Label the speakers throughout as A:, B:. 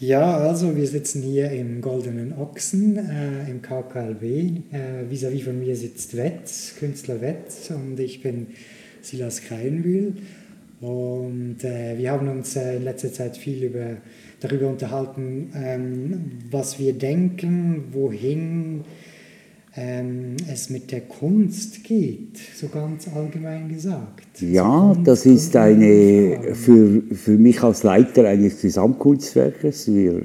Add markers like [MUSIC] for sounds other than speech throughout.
A: Ja, also wir sitzen hier im Goldenen Ochsen äh, im KKLB. Äh, vis-à-vis -vis von mir sitzt Wetz, Künstler Wetz und ich bin Silas Kreinbühl. Und äh, wir haben uns äh, in letzter Zeit viel über, darüber unterhalten, ähm, was wir denken, wohin ähm, es mit der Kunst geht, so ganz allgemein gesagt.
B: Ja, das ist eine, für, für mich als Leiter eines Gesamtkunstwerkes, wir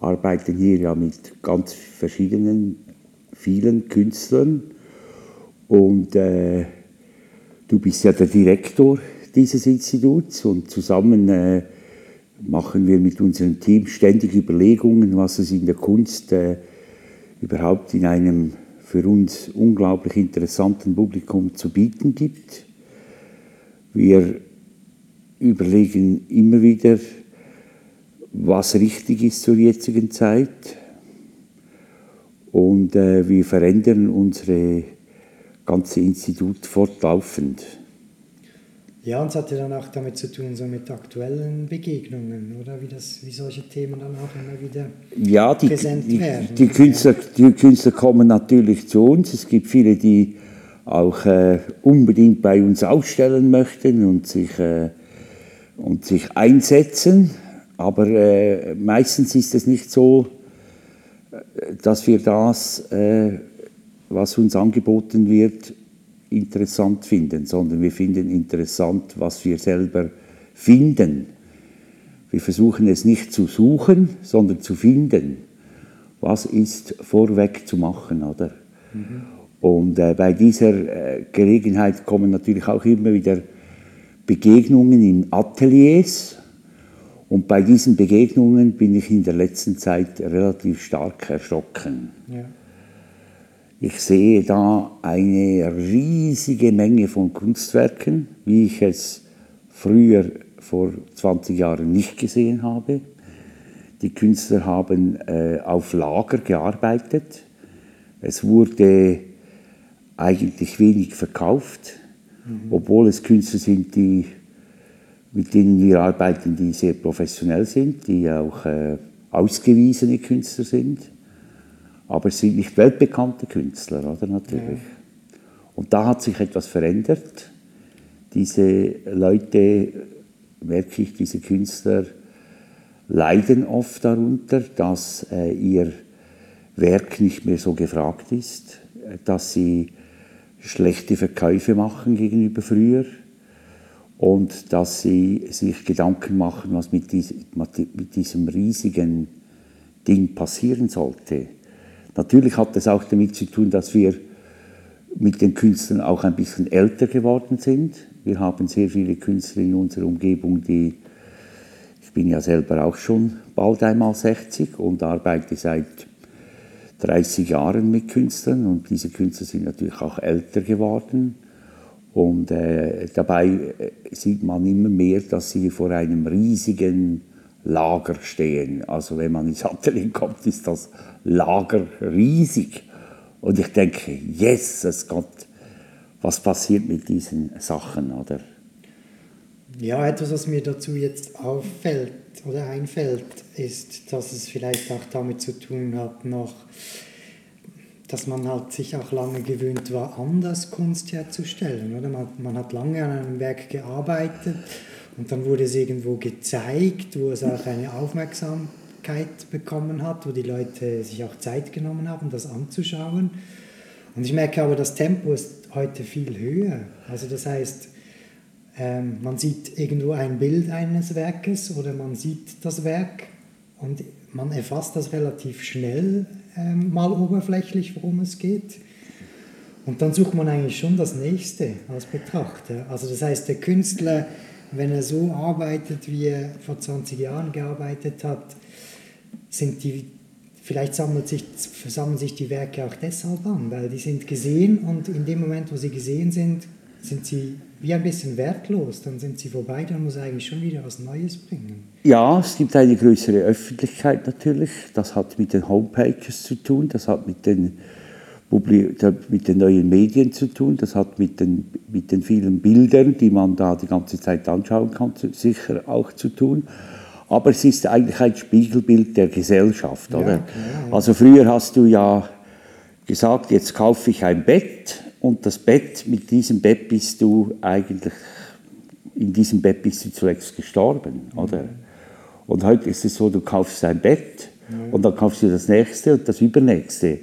B: arbeiten hier ja mit ganz verschiedenen, vielen Künstlern. Und äh, du bist ja der Direktor dieses Instituts und zusammen äh, machen wir mit unserem Team ständig Überlegungen, was es in der Kunst äh, überhaupt in einem für uns unglaublich interessanten Publikum zu bieten gibt. Wir überlegen immer wieder, was richtig ist zur jetzigen Zeit und äh, wir verändern unsere ganze Institut fortlaufend.
A: Ja, und es hat ja dann auch damit zu tun, so mit aktuellen Begegnungen, oder? Wie, das, wie solche Themen dann auch immer wieder
B: ja, die,
A: präsent
B: die,
A: werden.
B: Die Künstler, die Künstler kommen natürlich zu uns. Es gibt viele, die auch äh, unbedingt bei uns ausstellen möchten und sich, äh, und sich einsetzen. Aber äh, meistens ist es nicht so, äh, dass wir das, äh, was uns angeboten wird, interessant finden, sondern wir finden interessant, was wir selber finden. Wir versuchen es nicht zu suchen, sondern zu finden. Was ist vorweg zu machen, oder? Mhm. Und äh, bei dieser äh, Gelegenheit kommen natürlich auch immer wieder Begegnungen in Ateliers. Und bei diesen Begegnungen bin ich in der letzten Zeit relativ stark erschrocken. Ja. Ich sehe da eine riesige Menge von Kunstwerken, wie ich es früher vor 20 Jahren nicht gesehen habe. Die Künstler haben äh, auf Lager gearbeitet. Es wurde eigentlich wenig verkauft, mhm. obwohl es Künstler sind, die, mit denen wir arbeiten, die sehr professionell sind, die auch äh, ausgewiesene Künstler sind. Aber es sind nicht weltbekannte Künstler, oder natürlich. Ja. Und da hat sich etwas verändert. Diese Leute, merke ich, diese Künstler leiden oft darunter, dass äh, ihr Werk nicht mehr so gefragt ist, dass sie schlechte Verkäufe machen gegenüber früher und dass sie sich Gedanken machen, was mit diesem riesigen Ding passieren sollte. Natürlich hat es auch damit zu tun, dass wir mit den Künstlern auch ein bisschen älter geworden sind. Wir haben sehr viele Künstler in unserer Umgebung, die, ich bin ja selber auch schon bald einmal 60 und arbeite seit 30 Jahren mit Künstlern und diese Künstler sind natürlich auch älter geworden. Und äh, dabei äh, sieht man immer mehr, dass sie vor einem riesigen Lager stehen. Also wenn man ins Atelier kommt, ist das Lager riesig. Und ich denke, Jesus Gott, was passiert mit diesen Sachen, oder?
A: Ja, etwas, was mir dazu jetzt auffällt oder einfällt, ist, dass es vielleicht auch damit zu tun hat, noch, dass man halt sich auch lange gewöhnt war, anders Kunst herzustellen. Oder? Man, man hat lange an einem Werk gearbeitet und dann wurde es irgendwo gezeigt, wo es auch eine Aufmerksamkeit bekommen hat, wo die Leute sich auch Zeit genommen haben, das anzuschauen. Und ich merke aber, das Tempo ist heute viel höher. Also das heißt, ähm, man sieht irgendwo ein Bild eines Werkes oder man sieht das Werk und man erfasst das relativ schnell ähm, mal oberflächlich, worum es geht. Und dann sucht man eigentlich schon das Nächste als Betrachter. Also das heißt, der Künstler wenn er so arbeitet, wie er vor 20 Jahren gearbeitet hat, sind die, vielleicht sammelt sich, versammeln sich die Werke auch deshalb an, weil die sind gesehen und in dem Moment, wo sie gesehen sind, sind sie wie ein bisschen wertlos, dann sind sie vorbei, dann muss er eigentlich schon wieder was Neues bringen.
B: Ja, es gibt eine größere Öffentlichkeit natürlich, das hat mit den Homepages zu tun, das hat mit den mit den neuen Medien zu tun, das hat mit den, mit den vielen Bildern, die man da die ganze Zeit anschauen kann, sicher auch zu tun. aber es ist eigentlich ein Spiegelbild der Gesellschaft, oder? Ja, also früher hast du ja gesagt, jetzt kaufe ich ein Bett und das Bett, mit diesem Bett bist du eigentlich, in diesem Bett bist du zuletzt gestorben, oder? Mhm. Und heute ist es so, du kaufst ein Bett und dann kaufst du das nächste und das übernächste.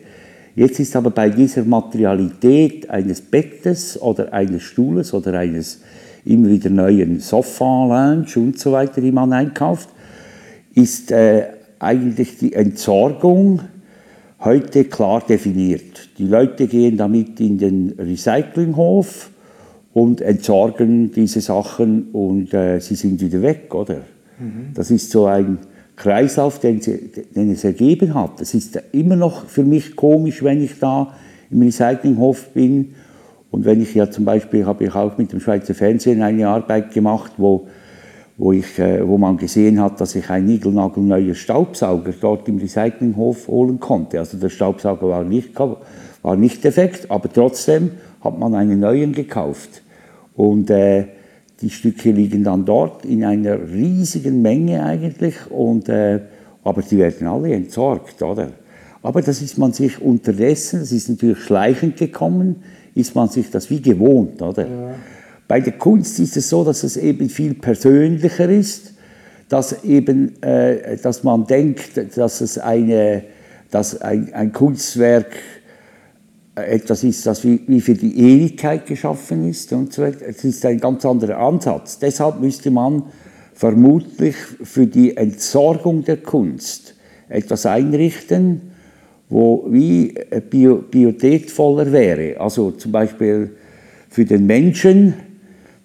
B: Jetzt ist aber bei dieser Materialität eines Bettes oder eines Stuhles oder eines immer wieder neuen Sofa-Lounge und so weiter, die man einkauft, ist äh, eigentlich die Entsorgung heute klar definiert. Die Leute gehen damit in den Recyclinghof und entsorgen diese Sachen und äh, sie sind wieder weg, oder? Mhm. Das ist so ein Kreislauf, den, den, es ergeben hat. Es ist immer noch für mich komisch, wenn ich da im Recyclinghof bin und wenn ich ja zum Beispiel, habe ich auch mit dem Schweizer Fernsehen eine Arbeit gemacht, wo, wo, ich, äh, wo man gesehen hat, dass ich ein niegelnagelneuer Staubsauger dort im Recyclinghof holen konnte. Also der Staubsauger war nicht, war nicht defekt, aber trotzdem hat man einen neuen gekauft. Und äh, die Stücke liegen dann dort in einer riesigen Menge eigentlich, und, äh, aber die werden alle entsorgt, oder? Aber das ist man sich unterdessen, das ist natürlich schleichend gekommen, ist man sich das wie gewohnt, oder? Ja. Bei der Kunst ist es so, dass es eben viel persönlicher ist, dass eben, äh, dass man denkt, dass es eine, dass ein, ein Kunstwerk etwas ist, das wie, für die Ewigkeit geschaffen ist und so weiter. Es ist ein ganz anderer Ansatz. Deshalb müsste man vermutlich für die Entsorgung der Kunst etwas einrichten, wo wie äh, bio, biotätvoller wäre. Also zum Beispiel für den Menschen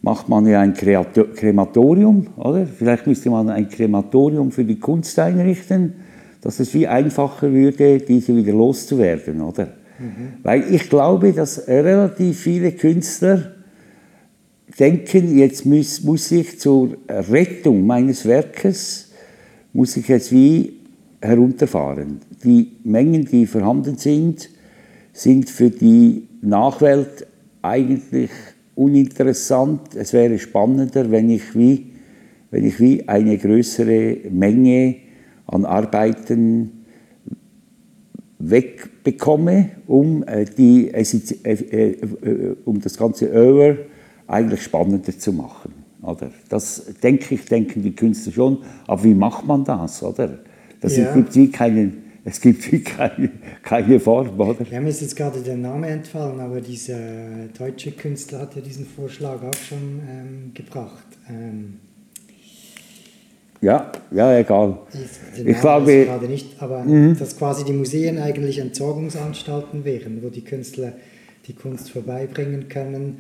B: macht man ja ein Krematorium, oder? Vielleicht müsste man ein Krematorium für die Kunst einrichten, dass es wie einfacher würde, diese wieder loszuwerden, oder? Mhm. Weil ich glaube, dass relativ viele Künstler denken, jetzt muss, muss ich zur Rettung meines Werkes, muss ich jetzt wie herunterfahren. Die Mengen, die vorhanden sind, sind für die Nachwelt eigentlich uninteressant. Es wäre spannender, wenn ich wie, wenn ich wie eine größere Menge an Arbeiten wegbekomme, um, äh, die, äh, äh, um das ganze Over eigentlich spannender zu machen. Oder? Das denke ich, denken die Künstler schon. Aber wie macht man das? Oder? Das ja. gibt wie keinen, es gibt wie keine, keine Form, oder?
A: Ja, mir ist jetzt gerade der Name entfallen, aber dieser deutsche Künstler hat ja diesen Vorschlag auch schon ähm, gebracht. Ähm,
B: ja, ja, egal.
A: Ich, ich glaube gerade nicht, aber mhm. dass quasi die Museen eigentlich Entsorgungsanstalten wären, wo die Künstler die Kunst vorbeibringen können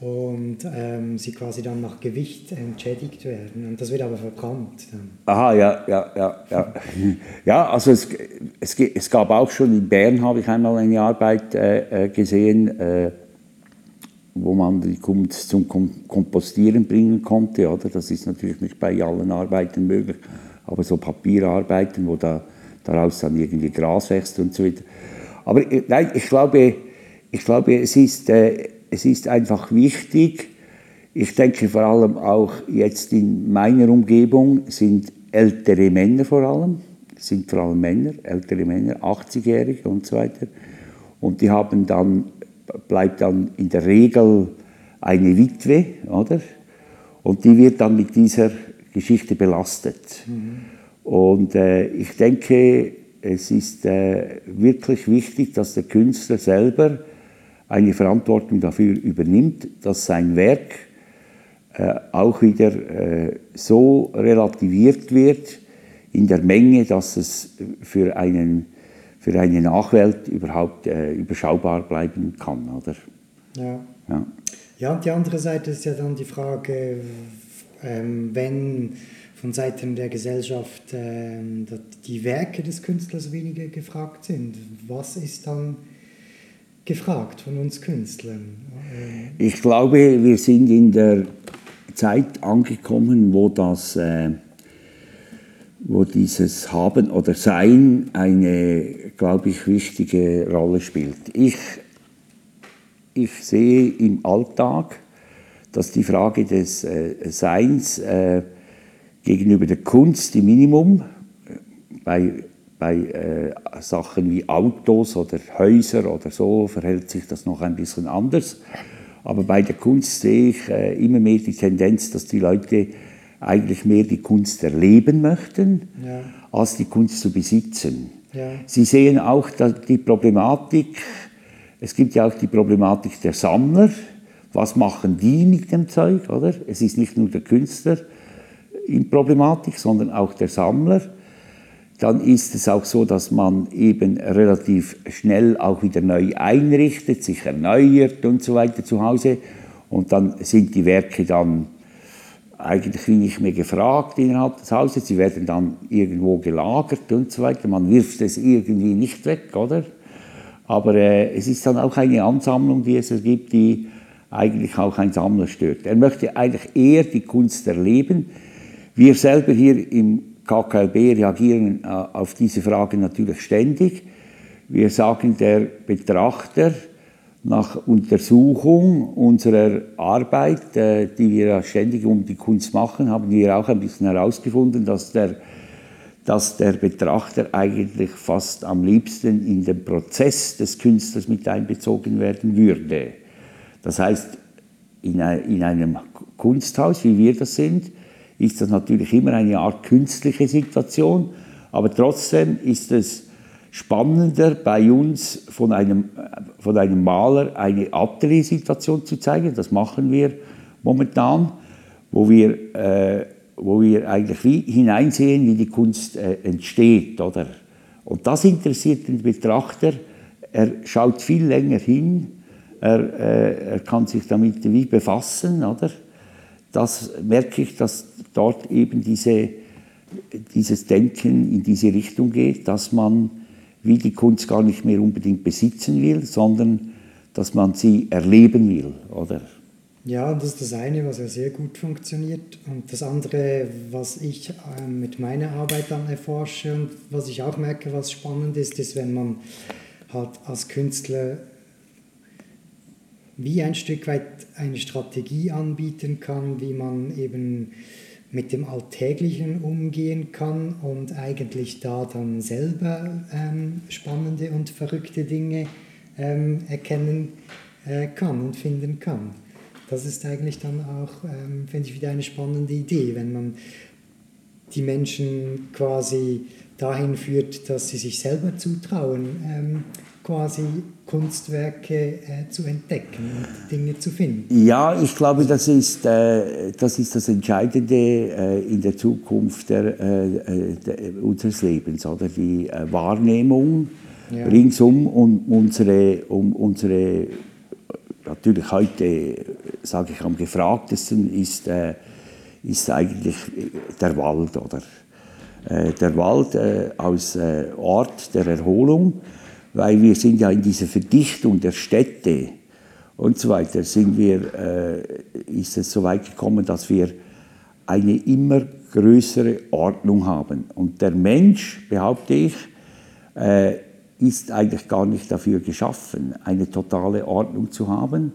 A: und ähm, sie quasi dann nach Gewicht entschädigt werden. Und das wird aber verbrannt. Dann.
B: Aha, ja, ja, ja. Ja, [LAUGHS] ja also es, es, es gab auch schon in Bern, habe ich einmal eine Arbeit äh, äh gesehen, äh, wo man die Kunst zum Kompostieren bringen konnte. Oder? Das ist natürlich nicht bei allen Arbeiten möglich, aber so Papierarbeiten, wo da, daraus dann irgendwie Gras wächst und so weiter. Aber äh, nein, ich glaube, ich glaube es ist... Äh, es ist einfach wichtig, ich denke vor allem auch jetzt in meiner Umgebung sind ältere Männer vor allem, sind vor allem Männer, ältere Männer, 80-Jährige und so weiter. Und die haben dann, bleibt dann in der Regel eine Witwe, oder? Und die wird dann mit dieser Geschichte belastet. Mhm. Und äh, ich denke, es ist äh, wirklich wichtig, dass der Künstler selber eine Verantwortung dafür übernimmt, dass sein Werk äh, auch wieder äh, so relativiert wird in der Menge, dass es für, einen, für eine Nachwelt überhaupt äh, überschaubar bleiben kann. Oder?
A: Ja. ja. Ja, und die andere Seite ist ja dann die Frage, ähm, wenn von Seiten der Gesellschaft ähm, die Werke des Künstlers weniger gefragt sind, was ist dann gefragt von uns Künstlern?
B: Ich glaube, wir sind in der Zeit angekommen, wo das, äh, wo dieses Haben oder Sein eine, glaube ich, wichtige Rolle spielt. Ich, ich sehe im Alltag, dass die Frage des äh, Seins äh, gegenüber der Kunst im Minimum. Bei, bei äh, Sachen wie Autos oder Häuser oder so verhält sich das noch ein bisschen anders. Aber bei der Kunst sehe ich äh, immer mehr die Tendenz, dass die Leute eigentlich mehr die Kunst erleben möchten, ja. als die Kunst zu besitzen. Ja. Sie sehen auch die Problematik, es gibt ja auch die Problematik der Sammler. Was machen die mit dem Zeug? Oder? Es ist nicht nur der Künstler in Problematik, sondern auch der Sammler. Dann ist es auch so, dass man eben relativ schnell auch wieder neu einrichtet, sich erneuert und so weiter zu Hause. Und dann sind die Werke dann eigentlich nicht mehr gefragt innerhalb des Hauses. Sie werden dann irgendwo gelagert und so weiter. Man wirft es irgendwie nicht weg, oder? Aber äh, es ist dann auch eine Ansammlung, die es ergibt, die eigentlich auch ein Sammler stört. Er möchte eigentlich eher die Kunst erleben. Wir selber hier im KKLB reagieren äh, auf diese Frage natürlich ständig. Wir sagen, der Betrachter nach Untersuchung unserer Arbeit, äh, die wir ständig um die Kunst machen, haben wir auch ein bisschen herausgefunden, dass der, dass der Betrachter eigentlich fast am liebsten in den Prozess des Künstlers mit einbezogen werden würde. Das heißt, in einem Kunsthaus, wie wir das sind, ist das natürlich immer eine Art künstliche Situation, aber trotzdem ist es spannender bei uns von einem, von einem Maler eine Atelier-Situation zu zeigen. Das machen wir momentan, wo wir, äh, wo wir eigentlich wie hineinsehen, wie die Kunst äh, entsteht. Oder? Und das interessiert den Betrachter. Er schaut viel länger hin, er, äh, er kann sich damit wie befassen. Oder? Das merke ich, dass dort eben diese, dieses Denken in diese Richtung geht, dass man wie die Kunst gar nicht mehr unbedingt besitzen will, sondern dass man sie erleben will, oder?
A: Ja, das ist das eine, was ja sehr gut funktioniert. Und das andere, was ich äh, mit meiner Arbeit dann erforsche und was ich auch merke, was spannend ist, ist, wenn man halt als Künstler wie ein Stück weit eine Strategie anbieten kann, wie man eben mit dem Alltäglichen umgehen kann und eigentlich da dann selber ähm, spannende und verrückte Dinge ähm, erkennen äh, kann und finden kann. Das ist eigentlich dann auch, ähm, finde ich, wieder eine spannende Idee, wenn man die Menschen quasi dahin führt, dass sie sich selber zutrauen, ähm, quasi Kunstwerke äh, zu entdecken und Dinge zu finden.
B: Ja, ich glaube, das ist, äh, das, ist das Entscheidende äh, in der Zukunft der, äh, äh, der, unseres Lebens, oder? Die äh, Wahrnehmung ja. ringsum um unsere, um unsere, natürlich heute, sage ich, am gefragtesten ist, ist eigentlich der Wald, oder? der Wald als Ort der Erholung weil wir sind ja in dieser Verdichtung der Städte und so weiter, sind wir, äh, ist es so weit gekommen, dass wir eine immer größere Ordnung haben. Und der Mensch, behaupte ich, äh, ist eigentlich gar nicht dafür geschaffen, eine totale Ordnung zu haben.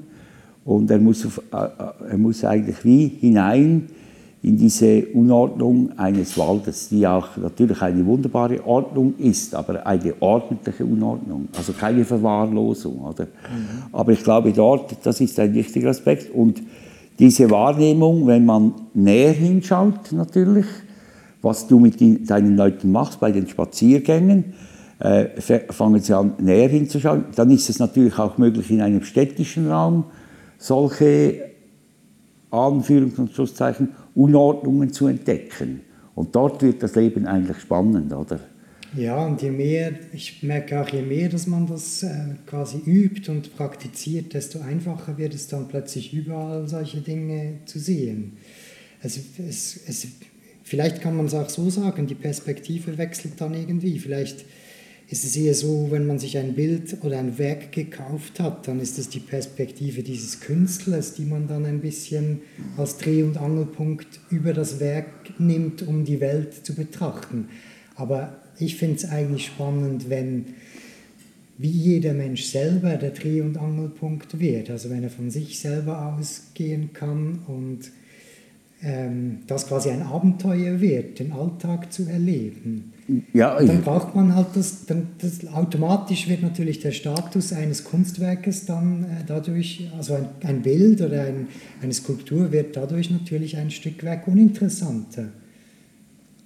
B: Und er muss, auf, äh, äh er muss eigentlich wie hinein in diese Unordnung eines Waldes, die auch natürlich eine wunderbare Ordnung ist, aber eine ordentliche Unordnung, also keine Verwahrlosung. Oder? Mhm. Aber ich glaube, dort, das ist ein wichtiger Aspekt. Und diese Wahrnehmung, wenn man näher hinschaut, natürlich, was du mit deinen Leuten machst bei den Spaziergängen, äh, fangen sie an, näher hinzuschauen, dann ist es natürlich auch möglich, in einem städtischen Raum solche Anführungs- und Schlusszeichen, Unordnungen zu entdecken. Und dort wird das Leben eigentlich spannend, oder?
A: Ja, und je mehr, ich merke auch, je mehr, dass man das äh, quasi übt und praktiziert, desto einfacher wird es dann plötzlich überall solche Dinge zu sehen. Also es, es, vielleicht kann man es auch so sagen, die Perspektive wechselt dann irgendwie. Vielleicht ist es eher so, wenn man sich ein Bild oder ein Werk gekauft hat, dann ist es die Perspektive dieses Künstlers, die man dann ein bisschen als Dreh- und Angelpunkt über das Werk nimmt, um die Welt zu betrachten. Aber ich finde es eigentlich spannend, wenn wie jeder Mensch selber der Dreh- und Angelpunkt wird. Also wenn er von sich selber ausgehen kann und ähm, das quasi ein Abenteuer wird, den Alltag zu erleben.
B: Ja,
A: dann braucht man halt das, dann, das, automatisch wird natürlich der Status eines Kunstwerkes dann äh, dadurch, also ein, ein Bild oder ein, eine Skulptur wird dadurch natürlich ein Stück weit uninteressanter,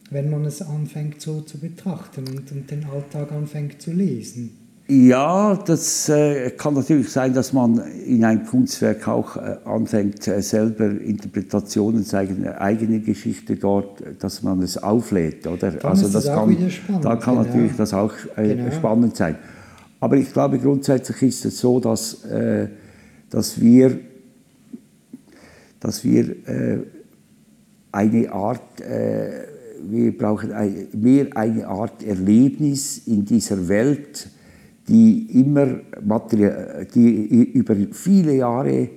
A: wenn man es anfängt so zu betrachten und, und den Alltag anfängt zu lesen.
B: Ja, das äh, kann natürlich sein, dass man in ein Kunstwerk auch äh, anfängt, äh, selber Interpretationen, seine eigene Geschichte dort, dass man es auflädt, oder?
A: Dann also das kann,
B: da kann genau. natürlich das auch äh, genau. spannend sein. Aber ich glaube, grundsätzlich ist es so, dass, äh, dass wir, dass wir äh, eine Art wir brauchen ein, mehr eine Art Erlebnis in dieser Welt, die immer die über viele Jahre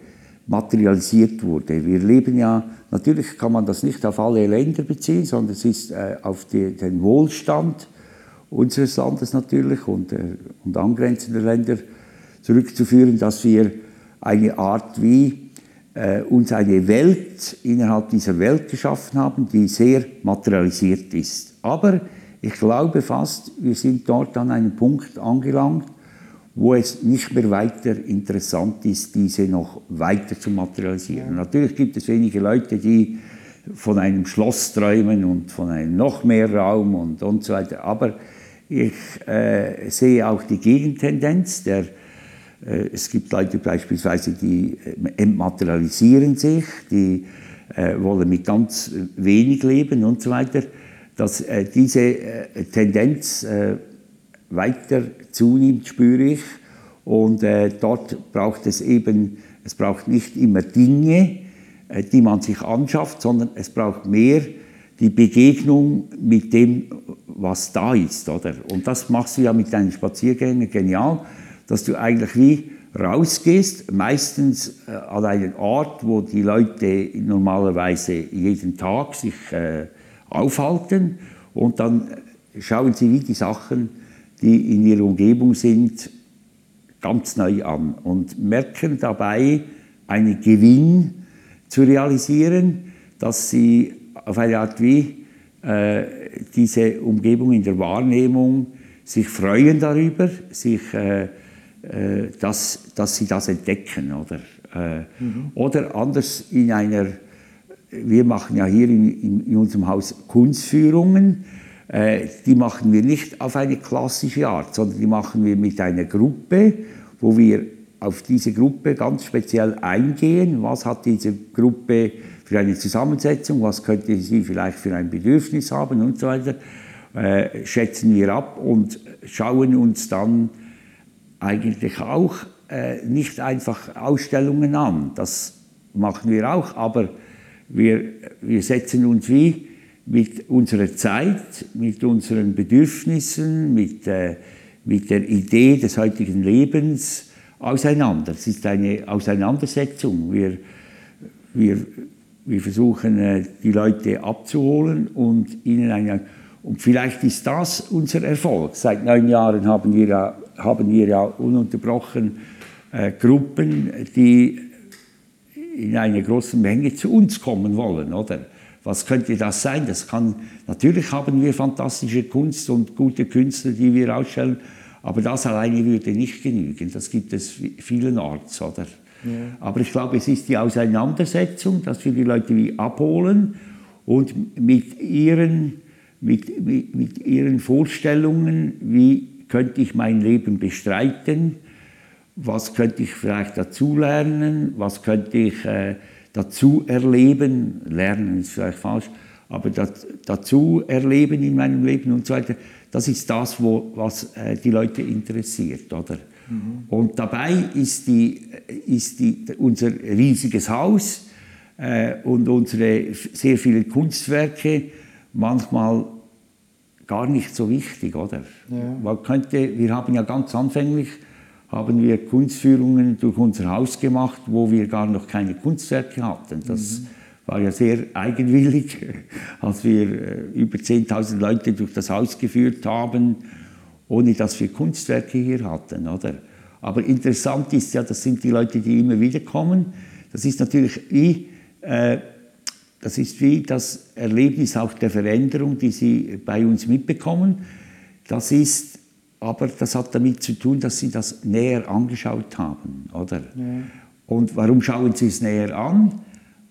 B: materialisiert wurde. Wir leben ja, natürlich kann man das nicht auf alle Länder beziehen, sondern es ist äh, auf die, den Wohlstand unseres Landes natürlich und, äh, und angrenzender Länder zurückzuführen, dass wir eine Art wie äh, uns eine Welt innerhalb dieser Welt geschaffen haben, die sehr materialisiert ist. Aber ich glaube fast, wir sind dort an einem Punkt angelangt, wo es nicht mehr weiter interessant ist, diese noch weiter zu materialisieren. Natürlich gibt es wenige Leute, die von einem Schloss träumen und von einem noch mehr Raum und, und so weiter. Aber ich äh, sehe auch die Gegentendenz. Der, äh, es gibt Leute beispielsweise, die äh, entmaterialisieren sich, die äh, wollen mit ganz wenig leben und so weiter dass äh, diese äh, Tendenz äh, weiter zunimmt, spüre ich. Und äh, dort braucht es eben, es braucht nicht immer Dinge, äh, die man sich anschafft, sondern es braucht mehr die Begegnung mit dem, was da ist. Oder? Und das machst du ja mit deinen Spaziergängen genial, dass du eigentlich wie rausgehst, meistens äh, an einen Ort, wo die Leute normalerweise jeden Tag sich äh, aufhalten und dann schauen sie wie die Sachen, die in ihrer Umgebung sind, ganz neu an und merken dabei einen Gewinn zu realisieren, dass sie auf eine Art wie äh, diese Umgebung in der Wahrnehmung sich freuen darüber, sich, äh, äh, dass, dass sie das entdecken. Oder, äh, mhm. oder anders in einer wir machen ja hier in, in unserem Haus Kunstführungen. Äh, die machen wir nicht auf eine klassische Art, sondern die machen wir mit einer Gruppe, wo wir auf diese Gruppe ganz speziell eingehen. Was hat diese Gruppe für eine Zusammensetzung? Was könnte sie vielleicht für ein Bedürfnis haben und so weiter? Äh, schätzen wir ab und schauen uns dann eigentlich auch äh, nicht einfach Ausstellungen an. Das machen wir auch, aber wir, wir setzen uns wie mit unserer Zeit, mit unseren Bedürfnissen, mit, äh, mit der Idee des heutigen Lebens auseinander. Es ist eine Auseinandersetzung. Wir, wir, wir versuchen, äh, die Leute abzuholen und ihnen eine. Und vielleicht ist das unser Erfolg. Seit neun Jahren haben wir ja, haben wir ja ununterbrochen äh, Gruppen, die in einer großen Menge zu uns kommen wollen, oder? Was könnte das sein? Das kann, natürlich haben wir fantastische Kunst und gute Künstler, die wir ausstellen, aber das alleine würde nicht genügen. Das gibt es vielenorts, oder? Ja. Aber ich glaube, es ist die Auseinandersetzung, dass wir die Leute wie abholen und mit ihren, mit, mit, mit ihren Vorstellungen, wie könnte ich mein Leben bestreiten, was könnte ich vielleicht dazulernen, was könnte ich äh, dazu erleben, lernen ist vielleicht falsch, aber das, dazu erleben in meinem Leben und so weiter, das ist das, wo, was äh, die Leute interessiert, oder? Mhm. Und dabei ist, die, ist die, unser riesiges Haus äh, und unsere sehr vielen Kunstwerke manchmal gar nicht so wichtig, oder? Ja. Man könnte, wir haben ja ganz anfänglich haben wir Kunstführungen durch unser Haus gemacht, wo wir gar noch keine Kunstwerke hatten. Das mhm. war ja sehr eigenwillig, [LAUGHS] als wir äh, über 10.000 Leute durch das Haus geführt haben, ohne dass wir Kunstwerke hier hatten. Oder? Aber interessant ist ja, das sind die Leute, die immer wieder kommen. Das ist natürlich wie, äh, das ist wie das Erlebnis auch der Veränderung, die Sie bei uns mitbekommen. Das ist, aber das hat damit zu tun, dass Sie das näher angeschaut haben, oder? Ja. Und warum schauen Sie es näher an?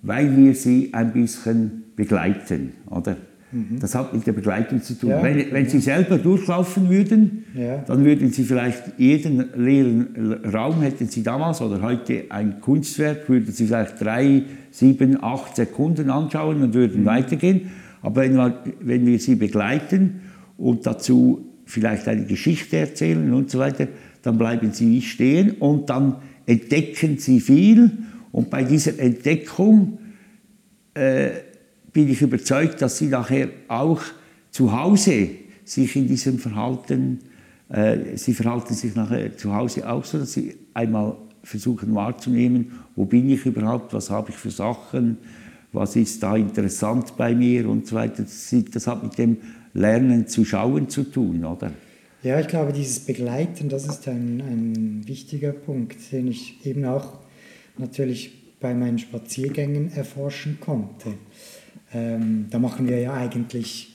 B: Weil wir Sie ein bisschen begleiten, oder? Mhm. Das hat mit der Begleitung zu tun. Ja. Wenn, wenn, Sie selber durchlaufen würden, ja. dann würden Sie vielleicht jeden leeren Raum, hätten Sie damals oder heute ein Kunstwerk, würden Sie vielleicht drei, sieben, acht Sekunden anschauen und würden mhm. weitergehen. Aber wenn wir, wenn wir Sie begleiten und dazu vielleicht eine Geschichte erzählen und so weiter, dann bleiben Sie stehen und dann entdecken Sie viel. Und bei dieser Entdeckung äh, bin ich überzeugt, dass sie nachher auch zu Hause sich in diesem Verhalten, äh, sie verhalten sich nachher zu Hause auch so, dass sie einmal versuchen wahrzunehmen, wo bin ich überhaupt, was habe ich für Sachen, was ist da interessant bei mir und so weiter. Das hat mit dem Lernen zu schauen zu tun, oder?
A: Ja, ich glaube, dieses Begleiten, das ist ein, ein wichtiger Punkt, den ich eben auch natürlich bei meinen Spaziergängen erforschen konnte. Ähm, da machen wir ja eigentlich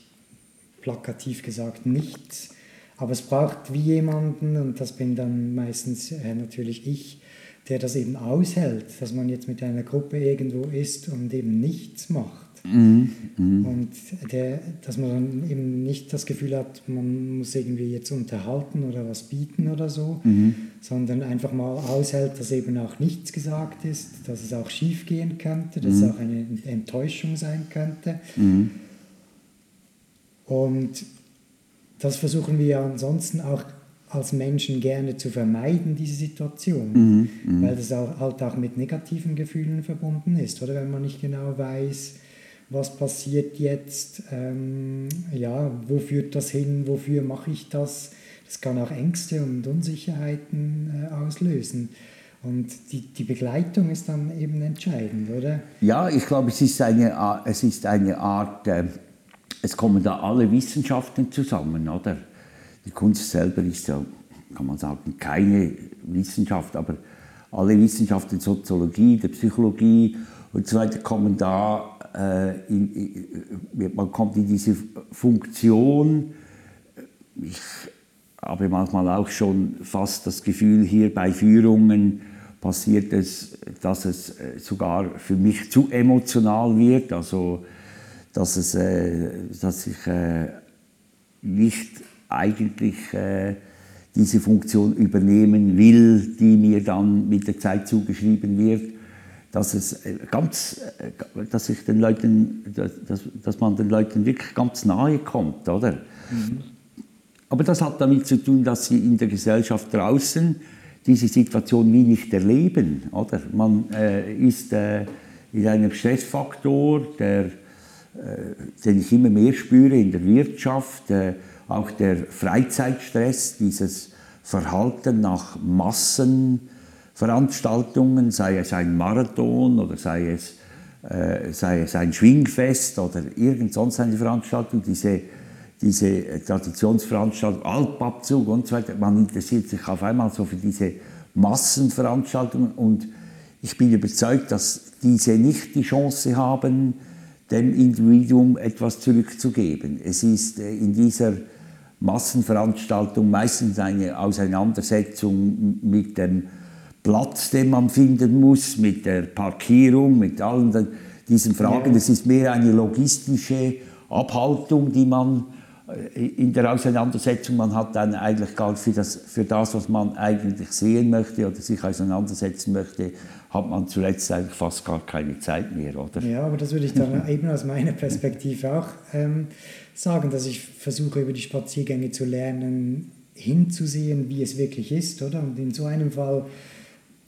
A: plakativ gesagt nichts. Aber es braucht wie jemanden, und das bin dann meistens äh, natürlich ich, der das eben aushält, dass man jetzt mit einer Gruppe irgendwo ist und eben nichts macht. Mhm. Mhm. Und der, dass man dann eben nicht das Gefühl hat, man muss irgendwie jetzt unterhalten oder was bieten oder so, mhm. sondern einfach mal aushält, dass eben auch nichts gesagt ist, dass es auch schief gehen könnte, dass es mhm. auch eine Enttäuschung sein könnte. Mhm. Und das versuchen wir ja ansonsten auch als Menschen gerne zu vermeiden, diese Situation, mhm. weil das auch, halt auch mit negativen Gefühlen verbunden ist, oder wenn man nicht genau weiß, was passiert jetzt, ähm, ja, wo führt das hin, wofür mache ich das. Das kann auch Ängste und Unsicherheiten äh, auslösen. Und die, die Begleitung ist dann eben entscheidend, oder?
B: Ja, ich glaube, es ist eine, es ist eine Art, äh, es kommen da alle Wissenschaften zusammen, oder? Die Kunst selber ist ja, kann man sagen, keine Wissenschaft, aber alle Wissenschaften, Soziologie, der Psychologie und so weiter, kommen da in, in, man kommt in diese Funktion. Ich habe manchmal auch schon fast das Gefühl, hier bei Führungen passiert es, dass es äh, sogar für mich zu emotional wird, also dass, es, äh, dass ich äh, nicht eigentlich äh, diese Funktion übernehmen will, die mir dann mit der Zeit zugeschrieben wird dass es äh, ganz, äh, dass ich den Leuten, dass, dass man den Leuten wirklich ganz nahe kommt, oder? Mhm. Aber das hat damit zu tun, dass sie in der Gesellschaft draußen diese Situation wie nicht erleben, oder? Man äh, ist äh, in einem Stressfaktor, der, äh, den ich immer mehr spüre in der Wirtschaft, äh, auch der Freizeitstress, dieses Verhalten nach Massen, Veranstaltungen, sei es ein Marathon oder sei es, äh, sei es ein Schwingfest oder irgend sonst eine Veranstaltung, diese, diese Traditionsveranstaltung, Alpabzug und so weiter. Man interessiert sich auf einmal so für diese Massenveranstaltungen und ich bin überzeugt, dass diese nicht die Chance haben, dem Individuum etwas zurückzugeben. Es ist äh, in dieser Massenveranstaltung meistens eine Auseinandersetzung mit dem Platz, den man finden muss, mit der Parkierung, mit allen diesen Fragen. Es ist mehr eine logistische Abhaltung, die man äh, in der Auseinandersetzung, man hat dann eigentlich gar für das, für das, was man eigentlich sehen möchte oder sich auseinandersetzen möchte, hat man zuletzt eigentlich fast gar keine Zeit mehr, oder?
A: Ja, aber das würde ich dann [LAUGHS] eben aus meiner Perspektive auch ähm, sagen, dass ich versuche, über die Spaziergänge zu lernen, hinzusehen, wie es wirklich ist, oder? Und in so einem Fall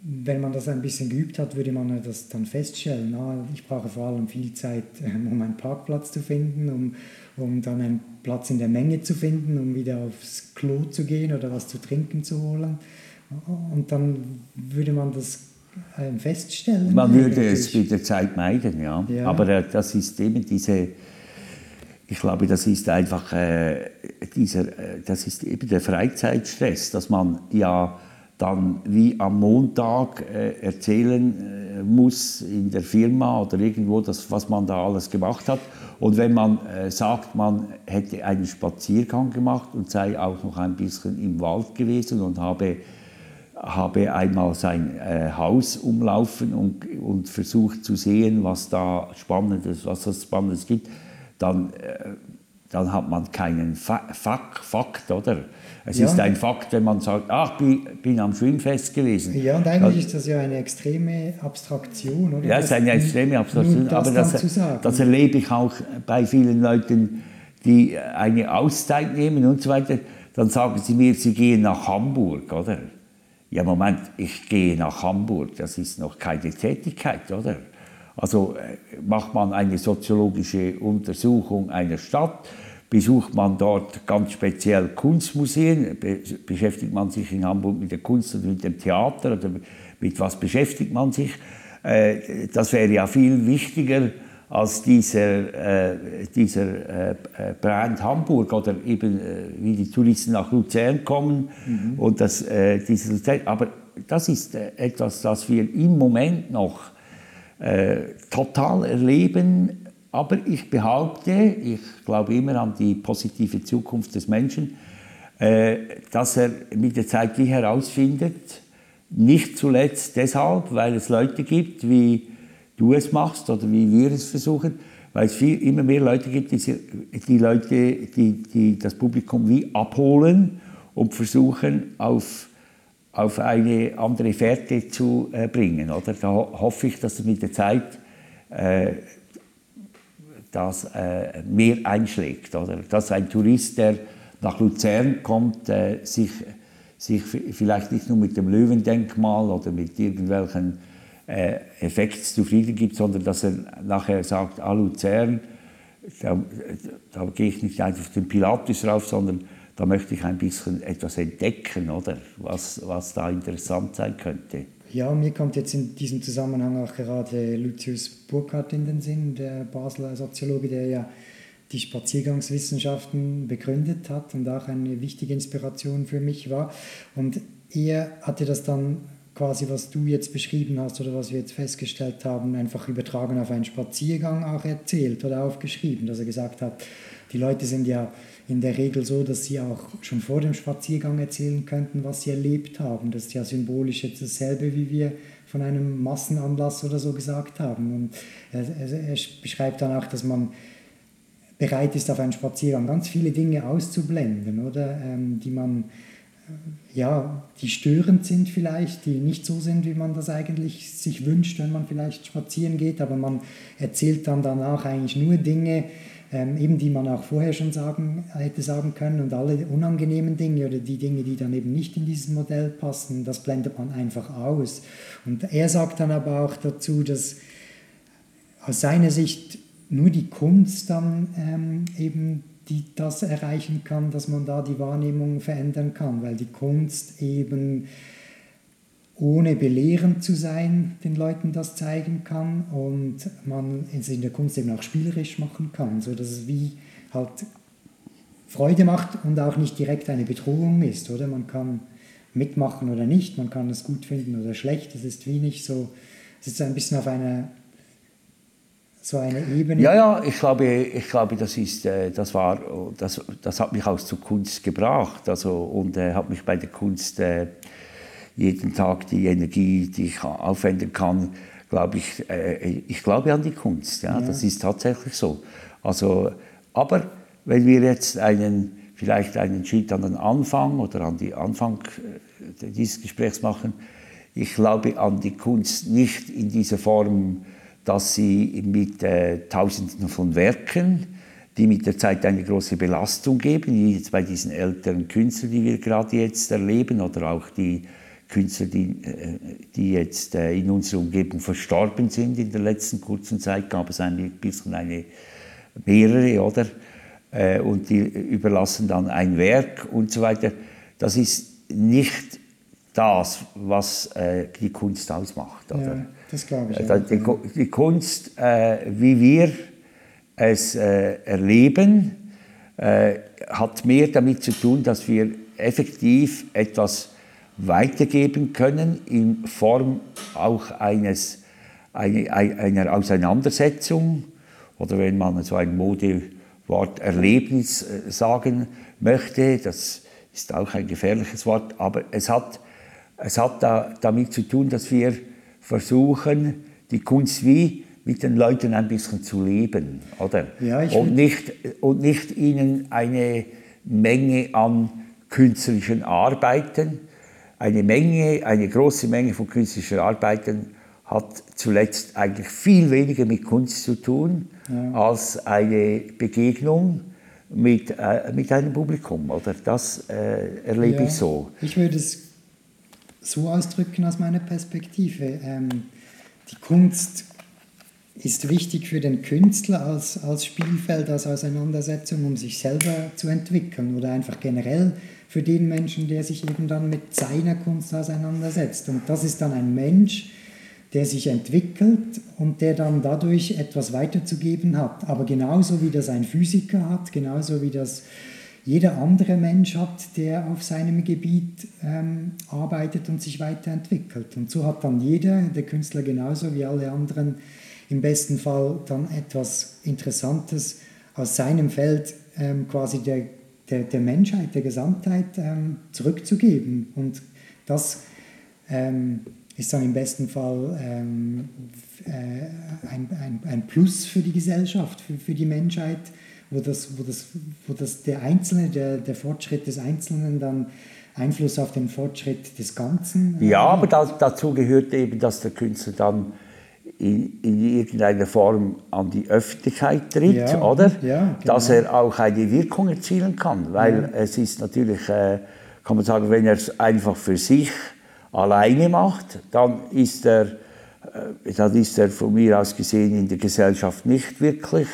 A: wenn man das ein bisschen geübt hat, würde man das dann feststellen. Na, ich brauche vor allem viel Zeit, [LAUGHS] ähm, um einen Parkplatz zu finden, um, um dann einen Platz in der Menge zu finden, um wieder aufs Klo zu gehen oder was zu trinken zu holen. Und dann würde man das ähm, feststellen.
B: Man würde es mit der Zeit meiden, ja. ja. Aber äh, das ist eben diese, ich glaube, das ist einfach äh, dieser, äh, das ist eben der Freizeitstress, dass man ja dann wie am Montag äh, erzählen äh, muss in der Firma oder irgendwo, das, was man da alles gemacht hat. Und wenn man äh, sagt, man hätte einen Spaziergang gemacht und sei auch noch ein bisschen im Wald gewesen und habe, habe einmal sein äh, Haus umlaufen und, und versucht zu sehen, was da Spannendes, was es Spannendes gibt, dann, äh, dann hat man keinen Fa Fakt, oder? Es ja. ist ein Fakt, wenn man sagt, ach, ich bin am Schwimmfest gewesen.
A: Ja, und eigentlich das, ist das ja eine extreme Abstraktion, oder?
B: Ja, es ist eine extreme Abstraktion, das aber das, das erlebe ich auch bei vielen Leuten, die eine Auszeit nehmen und so weiter. Dann sagen sie mir, sie gehen nach Hamburg, oder? Ja, Moment, ich gehe nach Hamburg, das ist noch keine Tätigkeit, oder? Also äh, macht man eine soziologische Untersuchung einer Stadt, besucht man dort ganz speziell Kunstmuseen, be beschäftigt man sich in Hamburg mit der Kunst und mit dem Theater oder mit was beschäftigt man sich. Äh, das wäre ja viel wichtiger als dieser, äh, dieser äh, Brand Hamburg oder eben wie die Touristen nach Luzern kommen. Mhm. Und das, dieses Luzern. Aber das ist etwas, das wir im Moment noch total erleben. Aber ich behaupte, ich glaube immer an die positive Zukunft des Menschen, äh, dass er mit der Zeit wie herausfindet, nicht zuletzt deshalb, weil es Leute gibt, wie du es machst oder wie wir es versuchen, weil es viel, immer mehr Leute gibt, die, die Leute, die, die das Publikum wie abholen und versuchen, auf, auf eine andere Fährte zu äh, bringen. Oder? Da hoffe ich, dass es mit der Zeit äh, das äh, mehr einschlägt. Oder? Dass ein Tourist, der nach Luzern kommt, äh, sich, sich vielleicht nicht nur mit dem Löwendenkmal oder mit irgendwelchen äh, Effekten zufrieden gibt, sondern dass er nachher sagt, ah, Luzern, da, da gehe ich nicht einfach den Pilatus rauf, sondern da möchte ich ein bisschen etwas entdecken, oder? Was, was da interessant sein könnte.
A: Ja, mir kommt jetzt in diesem Zusammenhang auch gerade Lucius Burkhardt in den Sinn, der Basler Soziologe, der ja die Spaziergangswissenschaften begründet hat und auch eine wichtige Inspiration für mich war. Und er hatte das dann quasi, was du jetzt beschrieben hast oder was wir jetzt festgestellt haben, einfach übertragen auf einen Spaziergang auch erzählt oder aufgeschrieben, dass er gesagt hat, die Leute sind ja in der Regel so, dass sie auch schon vor dem Spaziergang erzählen könnten, was sie erlebt haben. Das ist ja symbolisch jetzt dasselbe, wie wir von einem Massenanlass oder so gesagt haben. Und er, er beschreibt dann auch, dass man bereit ist, auf einen Spaziergang ganz viele Dinge auszublenden, oder? Ähm, die man, ja, die störend sind vielleicht, die nicht so sind, wie man das eigentlich sich wünscht, wenn man vielleicht spazieren geht, aber man erzählt dann danach eigentlich nur Dinge, ähm, eben die man auch vorher schon sagen, hätte sagen können und alle unangenehmen Dinge oder die Dinge, die dann eben nicht in dieses Modell passen, das blendet man einfach aus. Und er sagt dann aber auch dazu, dass aus seiner Sicht nur die Kunst dann ähm, eben die das erreichen kann, dass man da die Wahrnehmung verändern kann, weil die Kunst eben ohne belehrend zu sein, den Leuten das zeigen kann und man es in der Kunst eben auch spielerisch machen kann, sodass es wie halt Freude macht und auch nicht direkt eine Bedrohung ist, oder? Man kann mitmachen oder nicht, man kann es gut finden oder schlecht, es ist wie nicht so, es ist ein bisschen auf einer so eine Ebene.
B: Ja, ja, ich glaube, ich glaube das, ist, äh, das, war, das, das hat mich auch zur Kunst gebracht also, und äh, hat mich bei der Kunst äh, jeden Tag die Energie, die ich aufwenden kann, glaube ich, äh, ich glaube an die Kunst. Ja, ja, Das ist tatsächlich so. Also, aber wenn wir jetzt einen, vielleicht einen Schritt an den Anfang oder an die Anfang äh, dieses Gesprächs machen, ich glaube an die Kunst nicht in dieser Form, dass sie mit äh, Tausenden von Werken, die mit der Zeit eine große Belastung geben, wie jetzt bei diesen älteren Künstlern, die wir gerade jetzt erleben, oder auch die Künstler, die, äh, die jetzt äh, in unserer Umgebung verstorben sind in der letzten kurzen Zeit, gab es ein bisschen eine, mehrere, oder? Äh, und die überlassen dann ein Werk und so weiter. Das ist nicht das, was die Kunst ausmacht. Oder? Ja,
A: das glaube ich.
B: Die, die, Kunst, wie wir es erleben, hat mehr damit zu tun, dass wir effektiv etwas weitergeben können in Form auch eines, eine, einer Auseinandersetzung oder wenn man so ein Modewort Erlebnis äh, sagen möchte, das ist auch ein gefährliches Wort, aber es hat, es hat da, damit zu tun, dass wir versuchen, die Kunst wie mit den Leuten ein bisschen zu leben, oder? Ja, und, nicht, und nicht ihnen eine Menge an künstlerischen Arbeiten, eine Menge, eine große Menge von künstlerischen Arbeiten hat zuletzt eigentlich viel weniger mit Kunst zu tun ja. als eine Begegnung mit, äh, mit einem Publikum. Oder? Das äh, erlebe ja, ich so.
A: Ich würde es so ausdrücken aus meiner Perspektive. Ähm, die Kunst ist wichtig für den Künstler als, als Spielfeld, als Auseinandersetzung, um sich selber zu entwickeln oder einfach generell für den Menschen, der sich eben dann mit seiner Kunst auseinandersetzt. Und das ist dann ein Mensch, der sich entwickelt und der dann dadurch etwas weiterzugeben hat. Aber genauso wie das ein Physiker hat, genauso wie das jeder andere Mensch hat, der auf seinem Gebiet ähm, arbeitet und sich weiterentwickelt. Und so hat dann jeder, der Künstler genauso wie alle anderen, im besten Fall dann etwas Interessantes aus seinem Feld ähm, quasi der, der, der, Menschheit, der Gesamtheit ähm, zurückzugeben. Und das ähm, ist dann im besten Fall ähm, äh, ein, ein, ein Plus für die Gesellschaft, für, für die Menschheit, wo, das, wo, das, wo das der Einzelne, der, der Fortschritt des Einzelnen dann Einfluss auf den Fortschritt des Ganzen.
B: Äh, ja, aber das, dazu gehört eben, dass der Künstler dann in, in irgendeiner Form an die Öffentlichkeit tritt, ja, oder? Ja, genau. Dass er auch eine Wirkung erzielen kann. Weil ja. es ist natürlich, äh, kann man sagen, wenn er es einfach für sich alleine macht, dann ist er, äh, dann ist er von mir aus gesehen in der Gesellschaft nicht wirklich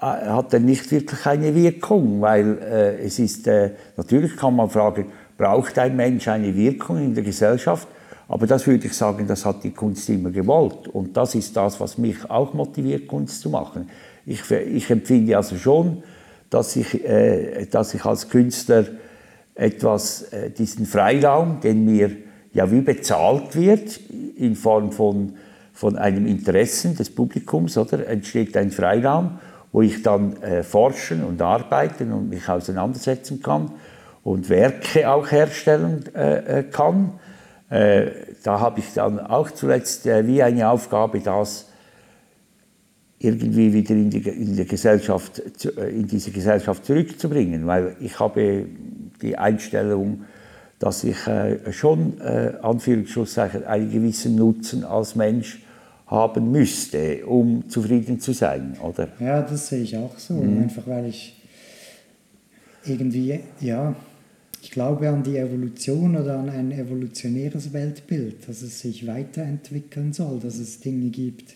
B: hat er nicht wirklich eine Wirkung, weil äh, es ist, äh, natürlich kann man fragen, braucht ein Mensch eine Wirkung in der Gesellschaft? Aber das würde ich sagen, das hat die Kunst immer gewollt. Und das ist das, was mich auch motiviert, Kunst zu machen. Ich, ich empfinde also schon, dass ich, äh, dass ich als Künstler etwas, äh, diesen Freiraum, den mir ja wie bezahlt wird, in Form von, von einem Interessen des Publikums, oder, entsteht ein Freiraum, wo ich dann äh, forschen und arbeiten und mich auseinandersetzen kann und Werke auch herstellen äh, äh kann. Äh, da habe ich dann auch zuletzt äh, wie eine Aufgabe, das irgendwie wieder in, die, in, die Gesellschaft, äh, in diese Gesellschaft zurückzubringen, weil ich habe die Einstellung, dass ich schon, äh, Anführungszeichen, einen gewissen Nutzen als Mensch haben müsste, um zufrieden zu sein, oder?
A: Ja, das sehe ich auch so, mhm. einfach weil ich irgendwie, ja, ich glaube an die Evolution oder an ein evolutionäres Weltbild, dass es sich weiterentwickeln soll, dass es Dinge gibt,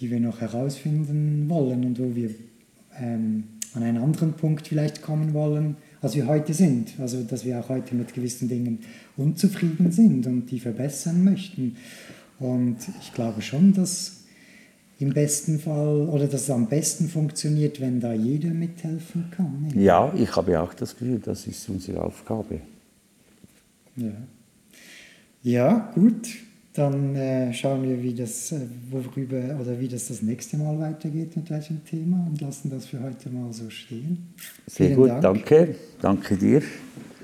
A: die wir noch herausfinden wollen und wo wir ähm, an einen anderen Punkt vielleicht kommen wollen, als wir heute sind. Also dass wir auch heute mit gewissen Dingen unzufrieden sind und die verbessern möchten. Und ich glaube schon, dass im besten Fall oder dass es am besten funktioniert, wenn da jeder mithelfen kann.
B: Ja, ich habe auch das Gefühl, das ist unsere Aufgabe.
A: Ja, ja gut. Dann äh, schauen wir, wie das, äh, worüber oder wie das das nächste Mal weitergeht mit welchem Thema und lassen das für heute mal so stehen.
B: Sehr Vielen gut, Dank. danke. Danke dir.